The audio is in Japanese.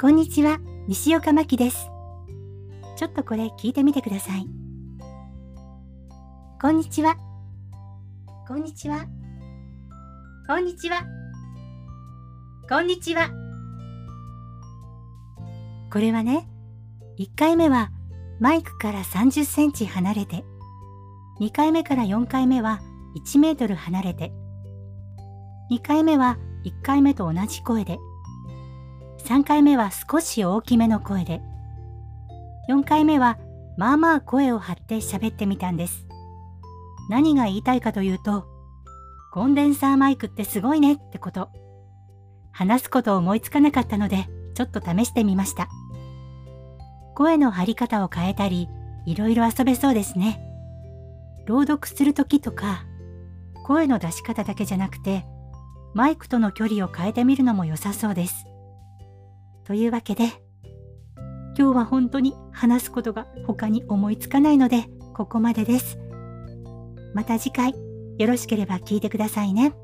こんにちは、西岡真希です。ちょっとこれ聞いてみてください。こんにちは。こんにちは。こんにちは。こんにちは。これはね、1回目はマイクから30センチ離れて、2回目から4回目は1メートル離れて、2回目は1回目と同じ声で、3回目は少し大きめの声で、4回目はまあまあ声を張って喋ってみたんです。何が言いたいかというと、コンデンサーマイクってすごいねってこと。話すことを思いつかなかったので、ちょっと試してみました。声の張り方を変えたり、いろいろ遊べそうですね。朗読するときとか、声の出し方だけじゃなくて、マイクとの距離を変えてみるのも良さそうです。というわけで、今日は本当に話すことが他に思いつかないので、ここまでです。また次回、よろしければ聞いてくださいね。